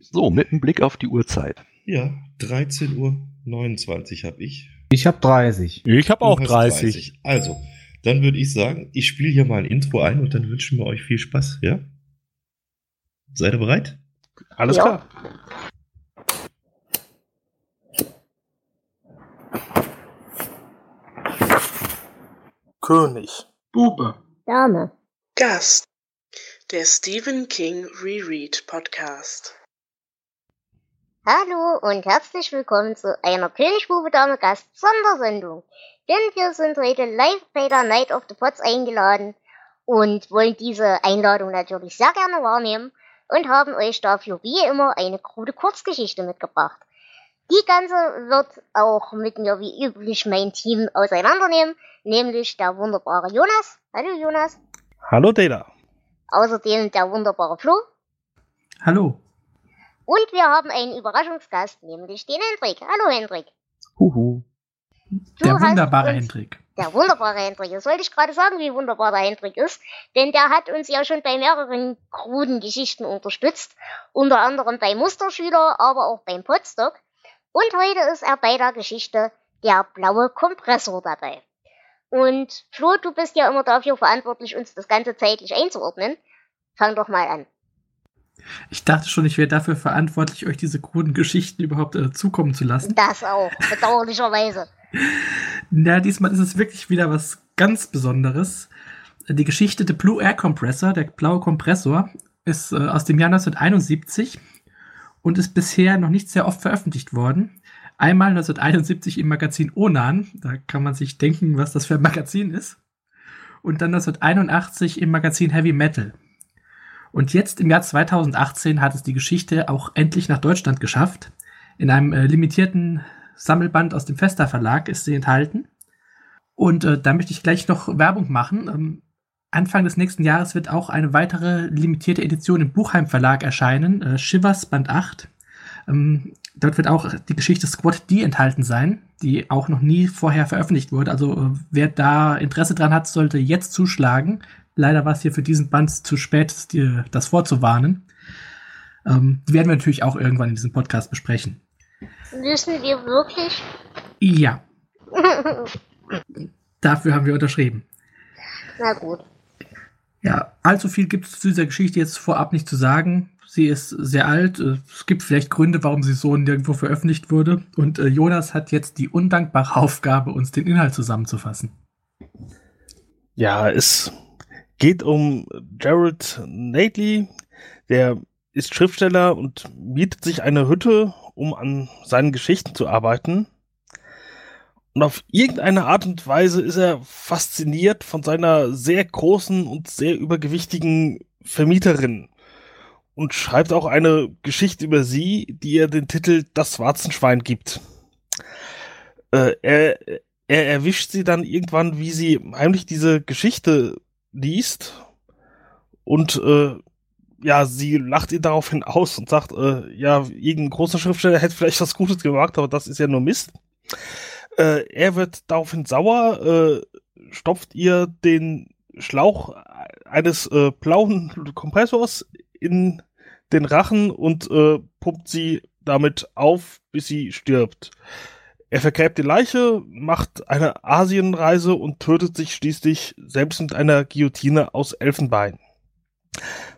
So, mit einem Blick auf die Uhrzeit. Ja, 13.29 Uhr habe ich. Ich habe 30. Ich habe auch 30. 30. Also, dann würde ich sagen, ich spiele hier mal ein Intro ein und dann wünschen wir euch viel Spaß, ja? Seid ihr bereit? Alles ja. klar. König. Bube. Dame. Gast. Der Stephen King Reread Podcast. Hallo und herzlich willkommen zu einer König, Bube, Dame, Gast Sondersendung. Denn wir sind heute live bei der Night of the Pots eingeladen und wollen diese Einladung natürlich sehr gerne wahrnehmen und haben euch dafür wie immer eine krude Kurzgeschichte mitgebracht. Die ganze wird auch mit mir wie üblich mein Team auseinandernehmen, nämlich der wunderbare Jonas. Hallo Jonas. Hallo Data. Außerdem der wunderbare Flo. Hallo. Und wir haben einen Überraschungsgast, nämlich den Hendrik. Hallo Hendrik. Huhu. Der wunderbare Hendrik. Der wunderbare Hendrik. Das wollte ich gerade sagen, wie wunderbar der Hendrik ist. Denn der hat uns ja schon bei mehreren kruden Geschichten unterstützt. Unter anderem bei Musterschüler, aber auch beim Podstock. Und heute ist er bei der Geschichte Der blaue Kompressor dabei. Und Flo, du bist ja immer dafür verantwortlich, uns das Ganze zeitlich einzuordnen. Fang doch mal an. Ich dachte schon, ich wäre dafür verantwortlich, euch diese kruden Geschichten überhaupt äh, zukommen zu lassen. Das auch, bedauerlicherweise. Na, diesmal ist es wirklich wieder was ganz Besonderes. Die Geschichte The Blue Air Compressor, der blaue Kompressor, ist äh, aus dem Jahr 1971 und ist bisher noch nicht sehr oft veröffentlicht worden. Einmal 1971 im Magazin Onan, da kann man sich denken, was das für ein Magazin ist. Und dann 1981 im Magazin Heavy Metal. Und jetzt im Jahr 2018 hat es die Geschichte auch endlich nach Deutschland geschafft. In einem äh, limitierten Sammelband aus dem Festa Verlag ist sie enthalten. Und äh, da möchte ich gleich noch Werbung machen. Ähm, Anfang des nächsten Jahres wird auch eine weitere limitierte Edition im Buchheim Verlag erscheinen, äh, Shivers Band 8. Ähm, dort wird auch die Geschichte Squad D enthalten sein, die auch noch nie vorher veröffentlicht wurde. Also äh, wer da Interesse dran hat, sollte jetzt zuschlagen. Leider war es hier für diesen Band zu spät, die, das vorzuwarnen. Ähm, die werden wir natürlich auch irgendwann in diesem Podcast besprechen. Wissen wir wirklich? Ja. Dafür haben wir unterschrieben. Na gut. Ja, allzu viel gibt es zu dieser Geschichte jetzt vorab nicht zu sagen. Sie ist sehr alt. Es gibt vielleicht Gründe, warum sie so nirgendwo veröffentlicht wurde. Und äh, Jonas hat jetzt die undankbare Aufgabe, uns den Inhalt zusammenzufassen. Ja, es geht um Jared Nately. Der ist Schriftsteller und mietet sich eine Hütte, um an seinen Geschichten zu arbeiten. Und auf irgendeine Art und Weise ist er fasziniert von seiner sehr großen und sehr übergewichtigen Vermieterin und schreibt auch eine Geschichte über sie, die ihr den Titel Das Warzenschwein gibt. Äh, er, er erwischt sie dann irgendwann, wie sie heimlich diese Geschichte liest und äh, ja, sie lacht ihn daraufhin aus und sagt, äh, ja, irgendein großer Schriftsteller hätte vielleicht was Gutes gemacht, aber das ist ja nur Mist. Äh, er wird daraufhin sauer, äh, stopft ihr den Schlauch eines äh, blauen Kompressors in den Rachen und äh, pumpt sie damit auf, bis sie stirbt. Er vergräbt die Leiche, macht eine Asienreise und tötet sich schließlich selbst mit einer Guillotine aus Elfenbein.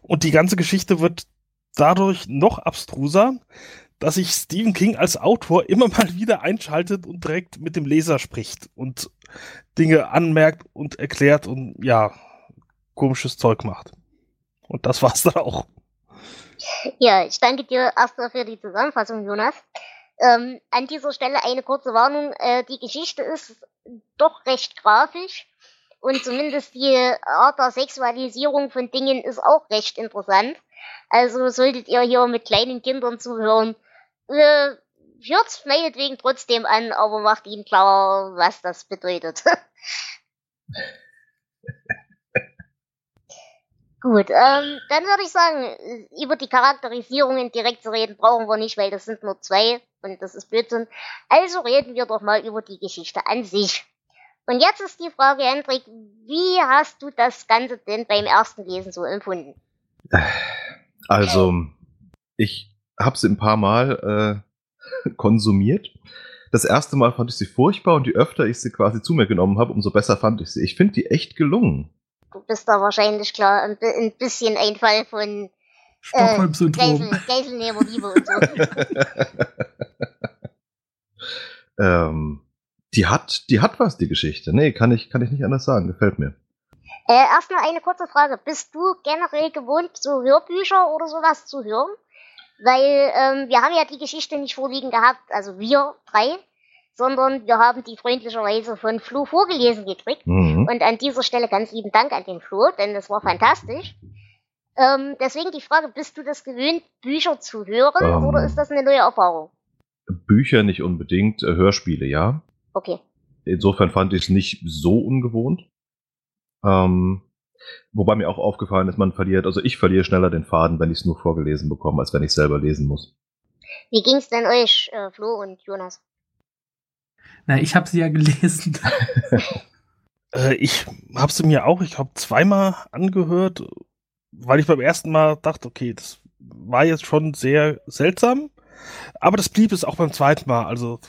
Und die ganze Geschichte wird dadurch noch abstruser, dass sich Stephen King als Autor immer mal wieder einschaltet und direkt mit dem Leser spricht und Dinge anmerkt und erklärt und ja, komisches Zeug macht. Und das war's dann auch. Ja, ich danke dir erstmal für die Zusammenfassung, Jonas. Ähm, an dieser Stelle eine kurze Warnung. Äh, die Geschichte ist doch recht grafisch und zumindest die Art der Sexualisierung von Dingen ist auch recht interessant. Also solltet ihr hier mit kleinen Kindern zuhören, äh, hört's meinetwegen trotzdem an, aber macht ihnen klar, was das bedeutet. Gut, ähm, dann würde ich sagen, über die Charakterisierungen direkt zu reden brauchen wir nicht, weil das sind nur zwei und das ist Blödsinn. Also reden wir doch mal über die Geschichte an sich. Und jetzt ist die Frage, Hendrik, wie hast du das Ganze denn beim ersten Lesen so empfunden? Also, ich habe sie ein paar Mal äh, konsumiert. Das erste Mal fand ich sie furchtbar und je öfter ich sie quasi zu mir genommen habe, umso besser fand ich sie. Ich finde die echt gelungen. Du bist da wahrscheinlich klar ein, ein bisschen ein Fall von äh, Stockholm-Syndrom. Geisel, Geiselnehmerliebe und so. ähm, die hat, die hat was, die Geschichte. Nee, kann ich, kann ich nicht anders sagen. Gefällt mir. Äh, erstmal eine kurze Frage. Bist du generell gewohnt, so Hörbücher oder sowas zu hören? Weil ähm, wir haben ja die Geschichte nicht vorliegen gehabt, also wir drei, sondern wir haben die freundlicherweise von Flo vorgelesen gekriegt. Mhm. Und an dieser Stelle ganz lieben Dank an den Flo, denn das war fantastisch. Ähm, deswegen die Frage, bist du das gewöhnt, Bücher zu hören Ähm. oder ist das eine neue Erfahrung? Bücher nicht unbedingt, äh, Hörspiele, ja. Okay. Insofern fand ich es nicht so ungewohnt. Ähm, wobei mir auch aufgefallen ist, man verliert, also ich verliere schneller den Faden, wenn ich es nur vorgelesen bekomme, als wenn ich selber lesen muss. Wie ging's denn euch, äh, Flo und Jonas? Na, ich habe sie ja gelesen. Äh, ich habe sie mir auch, ich glaube, zweimal angehört, weil ich beim ersten Mal dachte, okay, das war jetzt schon sehr seltsam. Aber das blieb es auch beim zweiten Mal. Also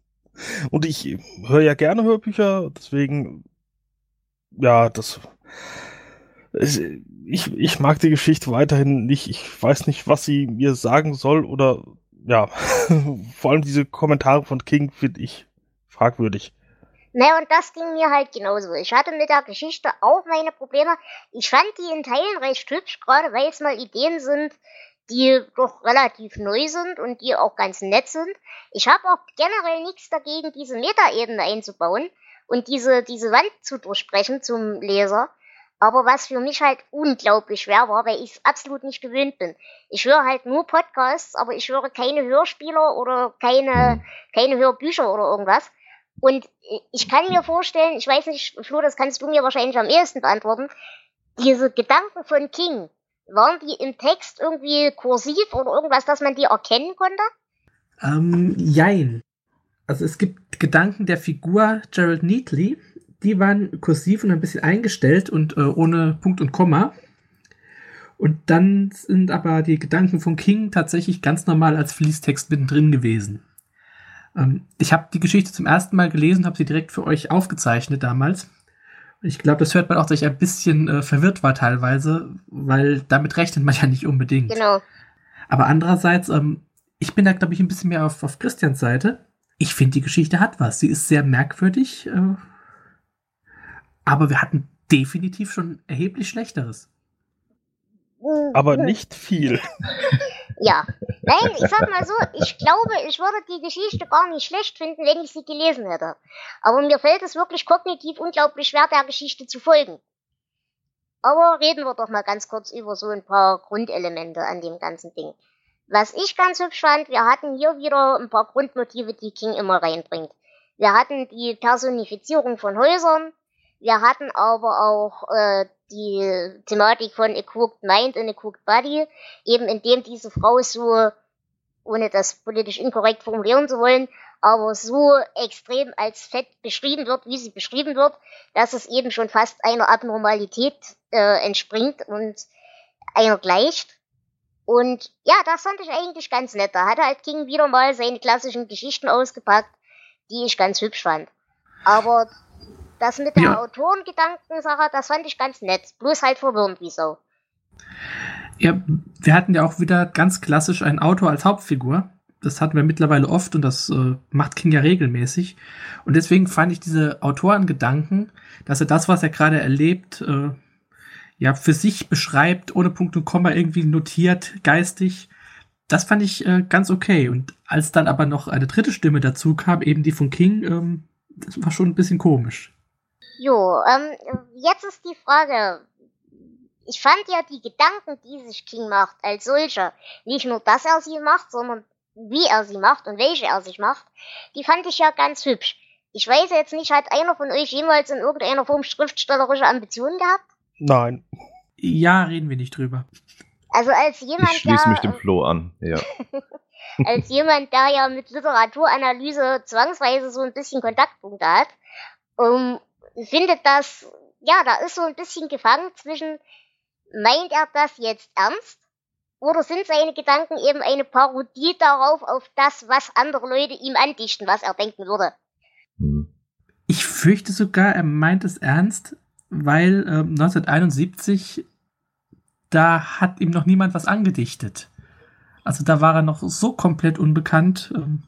und ich höre ja gerne Hörbücher, deswegen ja, das ich, ich mag die Geschichte weiterhin nicht. Ich weiß nicht, was sie mir sagen soll oder ja, vor allem diese Kommentare von King finde ich fragwürdig. Ne, und das ging mir halt genauso. Ich hatte mit der Geschichte auch meine Probleme. Ich fand die in Teilen recht hübsch, gerade weil es mal Ideen sind, die doch relativ neu sind und die auch ganz nett sind. Ich habe auch generell nichts dagegen, diese Metaebene einzubauen und diese, diese Wand zu durchbrechen zum Leser. Aber was für mich halt unglaublich schwer war, weil ich es absolut nicht gewöhnt bin. Ich höre halt nur Podcasts, aber ich höre keine Hörspieler oder keine, keine Hörbücher oder irgendwas. Und ich kann mir vorstellen, ich weiß nicht, Flo, das kannst du mir wahrscheinlich am ehesten beantworten, diese Gedanken von King, waren die im Text irgendwie kursiv oder irgendwas, dass man die erkennen konnte? Ähm, jein. Also es gibt Gedanken der Figur Gerald Neatley, die waren kursiv und ein bisschen eingestellt und äh, ohne Punkt und Komma. Und dann sind aber die Gedanken von King tatsächlich ganz normal als Fließtext mittendrin gewesen. Ähm, ich habe die Geschichte zum ersten Mal gelesen, habe sie direkt für euch aufgezeichnet damals. Ich glaube, das hört man auch, dass ich ein bisschen äh, verwirrt war teilweise, weil damit rechnet man ja nicht unbedingt. Genau. Aber andererseits, ähm, ich bin da, glaube ich, ein bisschen mehr auf, auf Christians Seite. Ich finde, die Geschichte hat was. Sie ist sehr merkwürdig, äh, aber wir hatten definitiv schon erheblich Schlechteres. Aber nicht viel. Ja. Nein, ich sag mal so, ich glaube, ich würde die Geschichte gar nicht schlecht finden, wenn ich sie gelesen hätte. Aber mir fällt es wirklich kognitiv unglaublich schwer, der Geschichte zu folgen. Aber reden wir doch mal ganz kurz über so ein paar Grundelemente an dem ganzen Ding. Was ich ganz hübsch fand, wir hatten hier wieder ein paar Grundmotive, die King immer reinbringt. Wir hatten die Personifizierung von Häusern, wir hatten aber auch äh, die Thematik von A Cooked Mind und A Cooked Body, eben indem diese Frau so, ohne das politisch inkorrekt formulieren zu wollen, aber so extrem als fett beschrieben wird, wie sie beschrieben wird, dass es eben schon fast einer Abnormalität äh, entspringt und einer gleicht. Und ja, das fand ich eigentlich ganz nett. Da hat halt King wieder mal seine klassischen Geschichten ausgepackt, die ich ganz hübsch fand. Aber das mit der Ja. Autorengedankensache, das fand ich ganz nett. Bloß halt verwirrend wie so. Ja, wir hatten ja auch wieder ganz klassisch einen Autor als Hauptfigur. Das hatten wir mittlerweile oft und das äh, macht King ja regelmäßig. Und deswegen fand ich diese Autorengedanken, dass er das, was er gerade erlebt, äh, ja, für sich beschreibt, ohne Punkt und Komma irgendwie notiert, geistig. Das fand ich äh, ganz okay. Und als dann aber noch eine dritte Stimme dazu kam, eben die von King, ähm, das war schon ein bisschen komisch. Jo, ähm, jetzt ist die Frage. Ich fand ja die Gedanken, die sich King macht, als solcher, nicht nur, dass er sie macht, sondern wie er sie macht und welche er sich macht, die fand ich ja ganz hübsch. Ich weiß jetzt nicht, hat einer von euch jemals in irgendeiner Form schriftstellerische Ambitionen gehabt? Nein. Ja, reden wir nicht drüber. Also als jemand, Ich schließe mich der, dem Flo an. Ja. als jemand, der ja mit Literaturanalyse zwangsweise so ein bisschen Kontaktpunkte hat, ähm, findet das, ja, da ist so ein bisschen gefangen zwischen, meint er das jetzt ernst? Oder sind seine Gedanken eben eine Parodie darauf, auf das, was andere Leute ihm andichten, was er denken würde? Hm. Ich fürchte sogar, er meint es ernst, weil äh, 1971 da hat ihm noch niemand was angedichtet. Also da war er noch so komplett unbekannt. Ähm,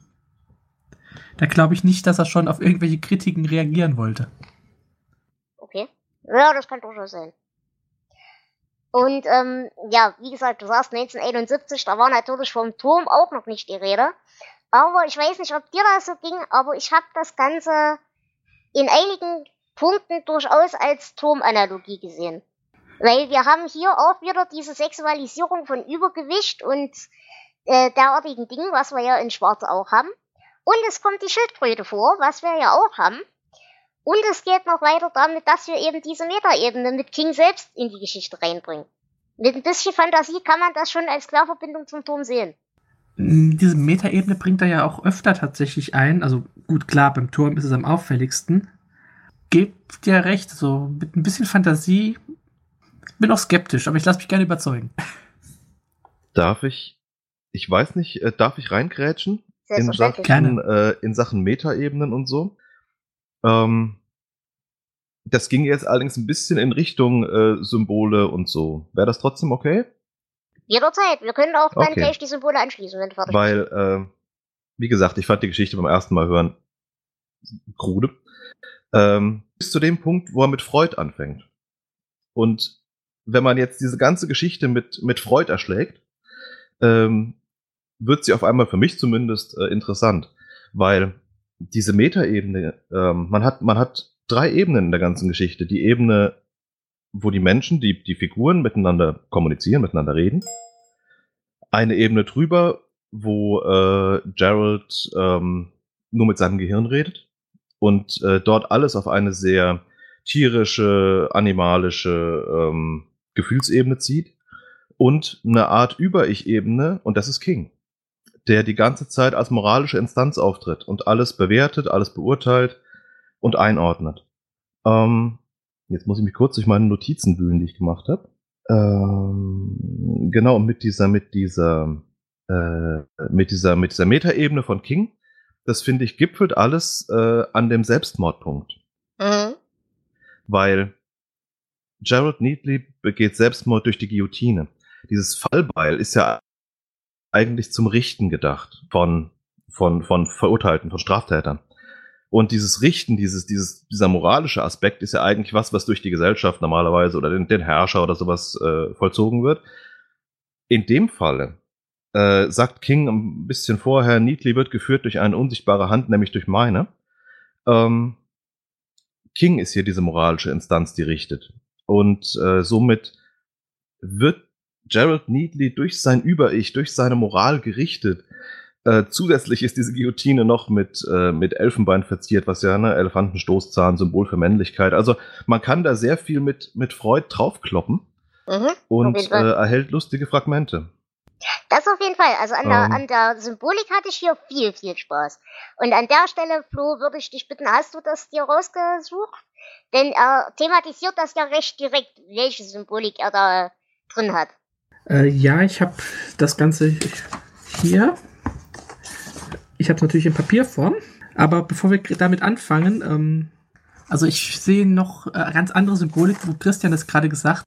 da glaube ich nicht, dass er schon auf irgendwelche Kritiken reagieren wollte. Okay. Ja, das kann durchaus sein. Und ähm, ja, wie gesagt, du sagst 1971, da war natürlich vom Turm auch noch nicht die Rede. Aber ich weiß nicht, ob dir das so ging, aber ich habe das Ganze in einigen Punkten durchaus als Turmanalogie gesehen. Weil wir haben hier auch wieder diese Sexualisierung von Übergewicht und äh, derartigen Dingen, was wir ja in Schwarz auch haben. Und es kommt die Schildkröte vor, was wir ja auch haben. Und es geht noch weiter damit, dass wir eben diese Metaebene mit King selbst in die Geschichte reinbringen. Mit ein bisschen Fantasie kann man das schon als Querverbindung zum Turm sehen. Mm, diese Metaebene bringt er ja auch öfter tatsächlich ein. Also gut, klar, beim Turm ist es am auffälligsten. Gebt ja recht, so mit ein bisschen Fantasie. Bin auch skeptisch, aber ich lasse mich gerne überzeugen. Darf ich, ich weiß nicht, äh, darf ich reingrätschen? In Sachen, äh, in Sachen Metaebenen und so? Ähm, das ging jetzt allerdings ein bisschen in Richtung äh, Symbole und so. Wäre das trotzdem okay? Jederzeit. Wir können auch dann okay. gleich die Symbole anschließen, wenn fertig Weil, äh, wie gesagt, ich fand die Geschichte beim ersten Mal hören krude. Ähm, bis zu dem Punkt, wo er mit Freud anfängt. Und wenn man jetzt diese ganze Geschichte mit, mit Freud erschlägt, ähm, wird sie auf einmal für mich zumindest äh, interessant. Weil diese Metaebene, ähm, man hat, man hat drei Ebenen in der ganzen Geschichte. Die Ebene, wo die Menschen, die, die Figuren miteinander kommunizieren, miteinander reden. Eine Ebene drüber, wo äh, Gerald ähm, nur mit seinem Gehirn redet und äh, dort alles auf eine sehr tierische, animalische ähm, Gefühlsebene zieht und eine Art Über-Ich-Ebene und das ist King der die ganze Zeit als moralische Instanz auftritt und alles bewertet, alles beurteilt und einordnet. Ähm, jetzt muss ich mich kurz durch meine Notizen wühlen, die ich gemacht habe. Ähm, genau, mit dieser, mit dieser, äh, mit dieser, mit dieser Metaebene von King, das finde ich gipfelt alles äh, an dem Selbstmordpunkt. Mhm. Weil Gerald Neatley begeht Selbstmord durch die Guillotine. Dieses Fallbeil ist ja eigentlich zum Richten gedacht von, von, von Verurteilten, von Straftätern. Und dieses Richten, dieses, dieses, dieser moralische Aspekt ist ja eigentlich was, was durch die Gesellschaft normalerweise oder den, den Herrscher oder sowas äh, vollzogen wird. In dem Falle äh, sagt King ein bisschen vorher, Neatly wird geführt durch eine unsichtbare Hand, nämlich durch meine. Ähm, King ist hier diese moralische Instanz, die richtet. Und äh, somit wird Gerald Neatly durch sein Über-Ich, durch seine Moral gerichtet. Äh, zusätzlich ist diese Guillotine noch mit, äh, mit Elfenbein verziert, was ja, ne, Elefantenstoßzahn, Symbol für Männlichkeit. Also man kann da sehr viel mit, mit Freud draufkloppen mhm, und äh, erhält lustige Fragmente. Das auf jeden Fall. Also an der, ähm. an der Symbolik hatte ich hier viel, viel Spaß. Und an der Stelle, Flo, würde ich dich bitten, hast du das dir rausgesucht? Denn er thematisiert das ja recht direkt, welche Symbolik er da drin hat. Äh, ja, ich habe das Ganze hier. Ich habe es natürlich in Papierform. Aber bevor wir damit anfangen, ähm, also ich sehe noch äh, ganz andere Symbolik, wo Christian das gerade gesagt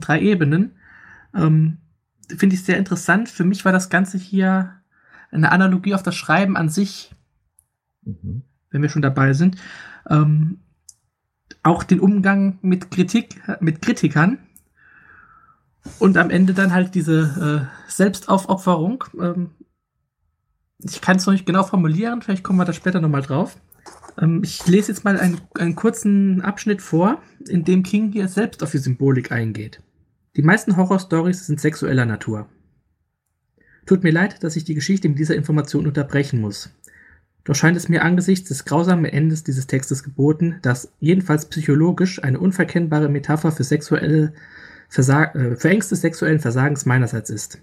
drei Ebenen. Ähm, Finde ich sehr interessant. Für mich war das Ganze hier eine Analogie auf das Schreiben an sich, mhm. wenn wir schon dabei sind. Ähm, auch den Umgang mit Kritik, mit Kritikern und am Ende dann halt diese äh, Selbstaufopferung. Ähm, ich kann es noch nicht genau formulieren, vielleicht kommen wir da später nochmal drauf. Ähm, ich lese jetzt mal einen, einen kurzen Abschnitt vor, in dem King hier selbst auf die Symbolik eingeht. Die meisten Horrorstories sind sexueller Natur. Tut mir leid, dass ich die Geschichte mit dieser Information unterbrechen muss. Doch scheint es mir angesichts des grausamen Endes dieses Textes geboten, dass jedenfalls psychologisch eine unverkennbare Metapher für sexuelle Versag äh, für Ängste sexuellen Versagens meinerseits ist.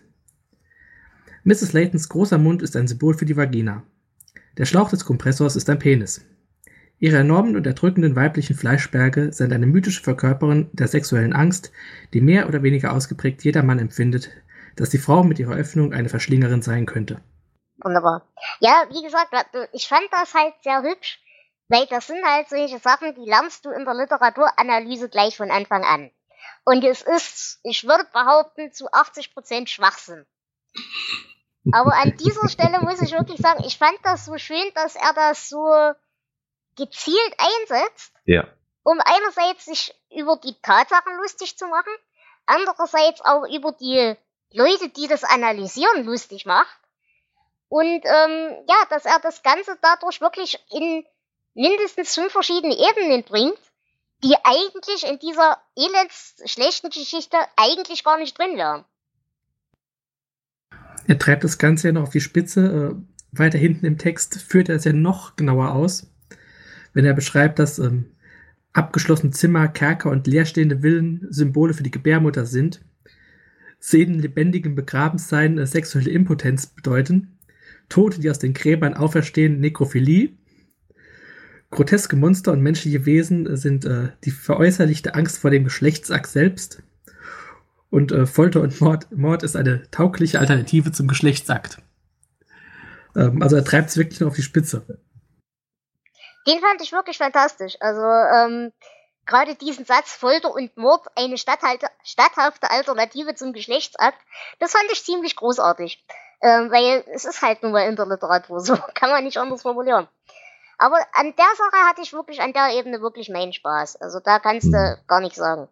Mrs. Laytons großer Mund ist ein Symbol für die Vagina. Der Schlauch des Kompressors ist ein Penis. Ihre enormen und erdrückenden weiblichen Fleischberge sind eine mythische Verkörperung der sexuellen Angst, die mehr oder weniger ausgeprägt jeder Mann empfindet, dass die Frau mit ihrer Öffnung eine Verschlingerin sein könnte. Wunderbar. Ja, wie gesagt, ich fand das halt sehr hübsch, weil das sind halt solche Sachen, die lernst du in der Literaturanalyse gleich von Anfang an. Und es ist, ich würde behaupten, zu 80% Schwachsinn. Aber an dieser Stelle muss ich wirklich sagen, ich fand das so schön, dass er das so gezielt einsetzt. Ja. Um einerseits sich über die Tatsachen lustig zu machen, andererseits auch über die Leute, die das analysieren, lustig macht. Und ähm, ja, dass er das Ganze dadurch wirklich in mindestens fünf verschiedene Ebenen bringt, die eigentlich in dieser elends schlechten Geschichte eigentlich gar nicht drin wären. Er treibt das Ganze ja noch auf die Spitze. Äh, weiter hinten im Text führt er es ja noch genauer aus, wenn er beschreibt, dass ähm, abgeschlossene Zimmer, Kerker und leerstehende Villen Symbole für die Gebärmutter sind, Szenen lebendigen Begrabensein äh, sexuelle Impotenz bedeuten, Tote, die aus den Gräbern auferstehen, Nekrophilie, groteske Monster und menschliche Wesen sind äh, die veräußerlichte Angst vor dem Geschlechtsakt selbst, und äh, Folter und Mord, Mord ist eine taugliche Alternative zum Geschlechtsakt. Ähm, also er treibt es wirklich nur auf die Spitze. Den fand ich wirklich fantastisch. Also ähm, gerade diesen Satz Folter und Mord eine statthafte Alternative zum Geschlechtsakt, das fand ich ziemlich großartig. Ähm, weil es ist halt nun mal in der Literatur so, kann man nicht anders formulieren. Aber an der Sache hatte ich wirklich an der Ebene wirklich meinen Spaß. Also da kannst du gar nichts sagen.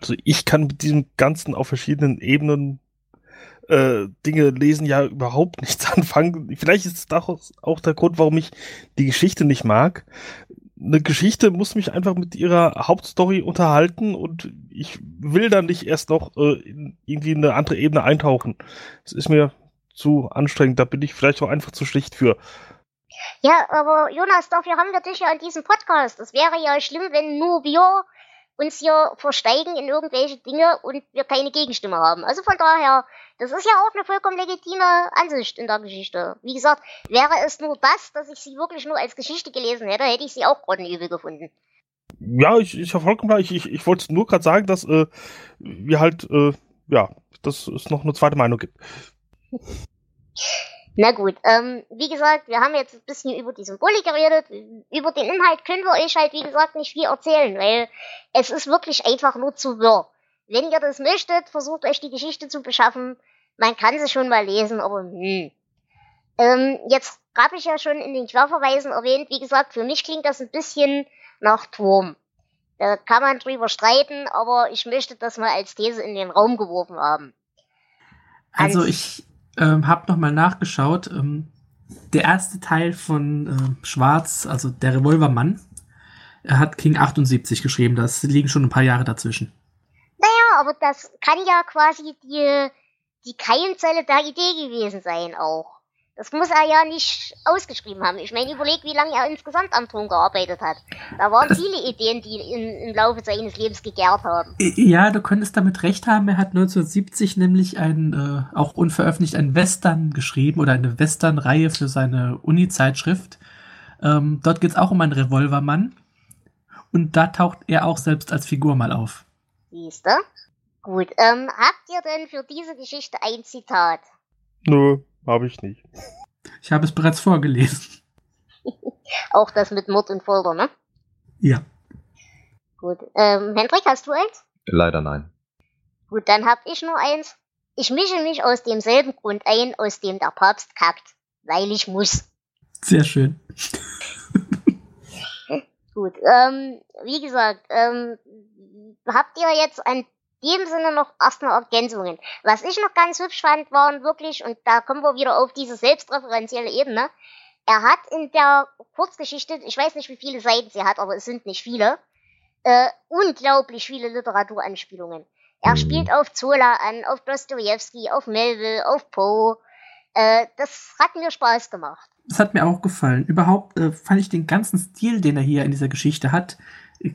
Also ich kann mit diesem Ganzen auf verschiedenen Ebenen äh, Dinge lesen ja überhaupt nichts anfangen. Vielleicht ist das auch der Grund, warum ich die Geschichte nicht mag. Eine Geschichte muss mich einfach mit ihrer Hauptstory unterhalten und ich will dann nicht erst noch äh, in irgendwie eine andere Ebene eintauchen. Das ist mir zu anstrengend, da bin ich vielleicht auch einfach zu schlicht für. Ja, aber Jonas, dafür haben wir dich ja an diesem Podcast. Es wäre ja schlimm, wenn nur wir uns hier versteigen in irgendwelche Dinge und wir keine Gegenstimme haben. Also von daher, das ist ja auch eine vollkommen legitime Ansicht in der Geschichte. Wie gesagt, wäre es nur das, dass ich sie wirklich nur als Geschichte gelesen hätte, hätte ich sie auch grottenübel gefunden. Ja, ich, ich vollkommen. Ich, ich, ich wollte nur gerade sagen, dass äh, wir halt, äh, ja, dass es noch eine zweite Meinung gibt. Na gut, ähm, wie gesagt, wir haben jetzt ein bisschen über die Symbole geredet. Über den Inhalt können wir euch halt, wie gesagt, nicht viel erzählen, weil es ist wirklich einfach nur zu wirr. Wenn ihr das möchtet, versucht euch die Geschichte zu beschaffen. Man kann sie schon mal lesen, aber hm. Ähm, jetzt habe ich ja schon in den Querverweisen erwähnt, wie gesagt, für mich klingt das ein bisschen nach Turm. Da kann man drüber streiten, aber ich möchte das mal als These in den Raum geworfen haben. Also ich, ähm, habe nochmal nachgeschaut. Ähm, der erste Teil von äh, Schwarz, also der Revolvermann, er hat King 78 geschrieben. Das liegen schon ein paar Jahre dazwischen. Naja, aber das kann ja quasi die, die Keimzelle der Idee gewesen sein auch. Das muss er ja nicht ausgeschrieben haben. Ich meine, überleg, wie lange er insgesamt am Ton gearbeitet hat. Da waren das viele Ideen, die in, im Laufe seines Lebens gegärt haben. Ja, du könntest damit recht haben. Er hat 1970 nämlich ein, äh, auch unveröffentlicht, ein Western geschrieben oder eine Western-Reihe für seine Uni-Zeitschrift. Ähm, dort geht es auch um einen Revolvermann. Und da taucht er auch selbst als Figur mal auf. Siehst du? Gut, ähm, habt ihr denn für diese Geschichte ein Zitat? Nö. Habe ich nicht. Ich habe es bereits vorgelesen. Auch das mit Mord und Folter, ne? Ja. Gut. Ähm, Hendrik, hast du eins? Leider nein. Gut, dann hab ich nur eins. Ich mische mich aus demselben Grund ein, aus dem der Papst kackt. Weil ich muss. Sehr schön. Gut, ähm, wie gesagt, ähm, habt ihr jetzt ein dem Sinne noch erstmal Ergänzungen. Was ich noch ganz hübsch fand, waren wirklich, und da kommen wir wieder auf diese selbstreferenzielle Ebene, er hat in der Kurzgeschichte, ich weiß nicht, wie viele Seiten sie hat, aber es sind nicht viele, äh, unglaublich viele Literaturanspielungen. Er spielt auf Zola an, auf Dostoevsky, auf Melville, auf Poe. Äh, das hat mir Spaß gemacht. Das hat mir auch gefallen. Überhaupt äh, fand ich den ganzen Stil, den er hier in dieser Geschichte hat,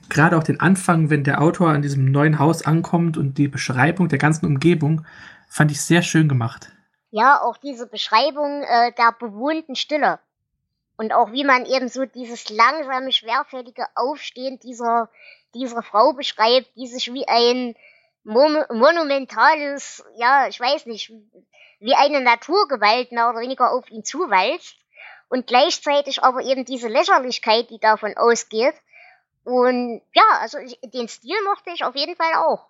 gerade auch den Anfang, wenn der Autor an diesem neuen Haus ankommt und die Beschreibung der ganzen Umgebung, fand ich sehr schön gemacht. Ja, auch diese Beschreibung äh, der bewohnten Stille. Und auch wie man eben so dieses langsame, schwerfällige Aufstehen dieser, dieser Frau beschreibt, die sich wie ein mon monumentales, ja, ich weiß nicht, wie eine Naturgewalt mehr oder weniger auf ihn zuwalzt und gleichzeitig aber eben diese Lächerlichkeit, die davon ausgeht. Und ja, also ich, den Stil mochte ich auf jeden Fall auch.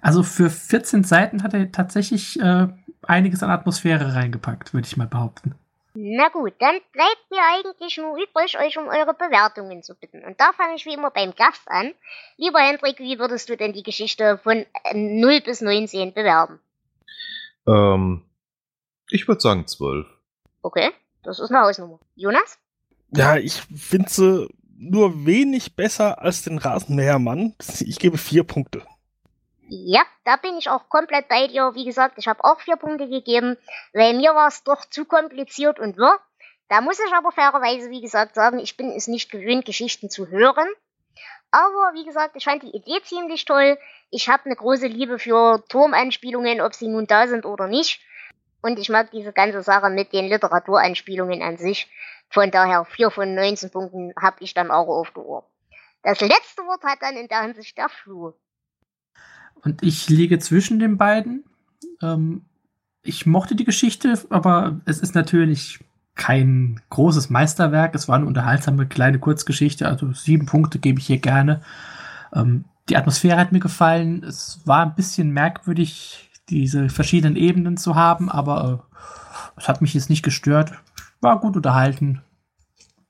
Also für 14 Seiten hat er tatsächlich äh, einiges an Atmosphäre reingepackt, würde ich mal behaupten. Na gut, dann bleibt mir eigentlich nur übrig, euch um eure Bewertungen zu bitten. Und da fange ich wie immer beim Gast an. Lieber Hendrik, wie würdest du denn die Geschichte von 0 bis 19 bewerben? Ähm, ich würde sagen 12. Okay, das ist eine Hausnummer. Jonas? Ja, ich finde sie nur wenig besser als den Rasenmähermann. Ich gebe vier Punkte. Ja, da bin ich auch komplett bei dir. Wie gesagt, ich habe auch vier Punkte gegeben, weil mir war es doch zu kompliziert und wirr. Da muss ich aber fairerweise, wie gesagt, sagen, ich bin es nicht gewöhnt, Geschichten zu hören. Aber wie gesagt, ich fand die Idee ziemlich toll. Ich habe eine große Liebe für Turmanspielungen, ob sie nun da sind oder nicht. Und ich mag diese ganze Sache mit den Literaturanspielungen an sich. Von daher 4 von 19 Punkten habe ich dann auch auf der Uhr. Das letzte Wort hat dann in der Hinsicht der Flu. Und ich liege zwischen den beiden. Ähm, ich mochte die Geschichte, aber es ist natürlich kein großes Meisterwerk. Es war eine unterhaltsame kleine Kurzgeschichte. Also sieben Punkte gebe ich hier gerne. Ähm, die Atmosphäre hat mir gefallen. Es war ein bisschen merkwürdig, diese verschiedenen Ebenen zu haben, aber äh, es hat mich jetzt nicht gestört. War gut unterhalten.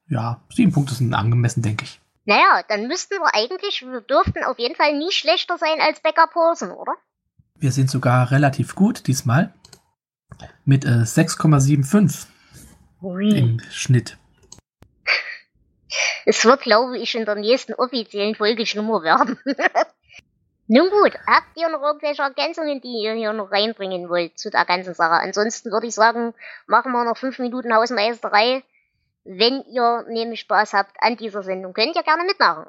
Ja, sieben Punkte sind angemessen, denke ich. Naja, dann müssten wir eigentlich, wir dürften auf jeden Fall nie schlechter sein als Becker Posen, oder? Wir sind sogar relativ gut diesmal. Mit äh, 6,75 im Schnitt. Es wird, glaube ich, in der nächsten offiziellen Folge schlimmer werden. Nun gut, habt ihr noch irgendwelche Ergänzungen, die ihr hier noch reinbringen wollt zu der ganzen Sache? Ansonsten würde ich sagen, machen wir noch fünf Minuten Hausmeisterei wenn ihr nämlich Spaß habt an dieser Sendung, könnt ihr gerne mitmachen.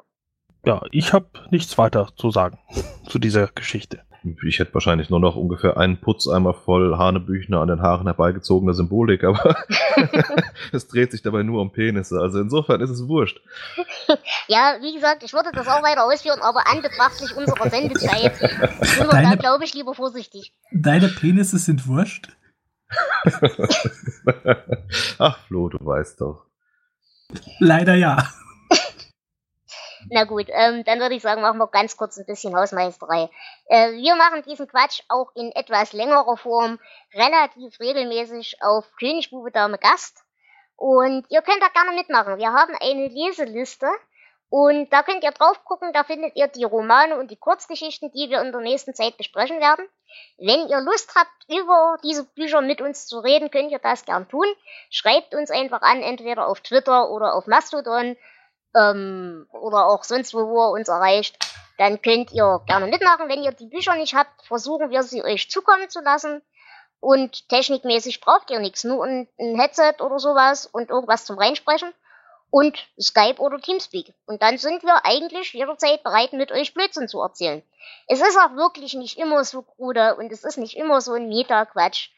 Ja, ich habe nichts weiter zu sagen zu dieser Geschichte. Ich hätte wahrscheinlich nur noch ungefähr einen Putzeimer voll Hanebüchner an den Haaren herbeigezogener Symbolik, aber es dreht sich dabei nur um Penisse. Also insofern ist es wurscht. ja, wie gesagt, ich würde das auch weiter ausführen, aber anbetrachtlich unserer Sendezeit sind wir da, glaube ich, lieber vorsichtig. Deine Penisse sind wurscht? Ach, Flo, du weißt doch. Leider ja. Na gut, ähm, dann würde ich sagen, machen wir ganz kurz ein bisschen Hausmeisterei. Äh, wir machen diesen Quatsch auch in etwas längerer Form, relativ regelmäßig auf Königbube Dame Gast. Und ihr könnt da gerne mitmachen. Wir haben eine Leseliste und da könnt ihr drauf gucken, da findet ihr die Romane und die Kurzgeschichten, die wir in der nächsten Zeit besprechen werden. Wenn ihr Lust habt, über diese Bücher mit uns zu reden, könnt ihr das gern tun. Schreibt uns einfach an, entweder auf Twitter oder auf Mastodon ähm, oder auch sonst wo, wo ihr uns erreicht. Dann könnt ihr gerne mitmachen. Wenn ihr die Bücher nicht habt, versuchen wir sie euch zukommen zu lassen. Und technikmäßig braucht ihr nichts, nur ein, ein Headset oder sowas und irgendwas zum Reinsprechen und Skype oder Teamspeak. Und dann sind wir eigentlich jederzeit bereit, mit euch Blödsinn zu erzählen. Es ist auch wirklich nicht immer so krude und es ist nicht immer so ein Meta-Quatsch.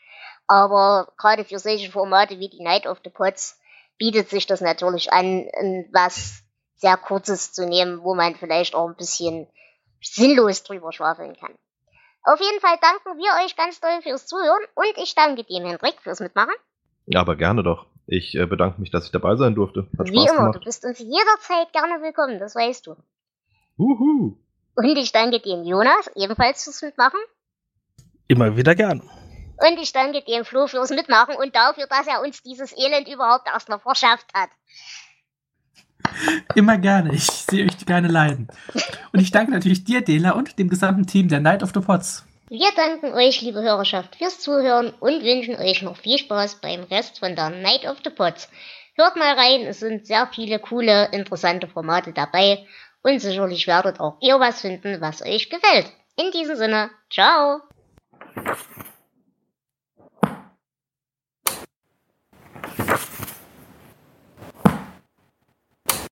Aber gerade für solche Formate wie die Night of the Pots bietet sich das natürlich an, was sehr Kurzes zu nehmen, wo man vielleicht auch ein bisschen sinnlos drüber schwafeln kann. Auf jeden Fall danken wir euch ganz doll fürs Zuhören und ich danke dem Hendrik fürs Mitmachen. Ja, aber gerne doch. Ich äh, bedanke mich, dass ich dabei sein durfte. Hat Wie immer, gemacht. du bist uns jederzeit gerne willkommen, das weißt du. Uhu. Und ich danke dem Jonas ebenfalls fürs Mitmachen. Immer wieder gern. Und ich danke dem Flo fürs Mitmachen und dafür, dass er uns dieses Elend überhaupt erstmal verschafft hat. Immer gerne. Ich sehe euch gerne leiden. Und ich danke natürlich dir, Dela, und dem gesamten Team der Night of the Pots. Wir danken euch, liebe Hörerschaft, fürs Zuhören und wünschen euch noch viel Spaß beim Rest von der Night of the Pots. Hört mal rein, es sind sehr viele coole, interessante Formate dabei und sicherlich werdet auch ihr was finden, was euch gefällt. In diesem Sinne, ciao!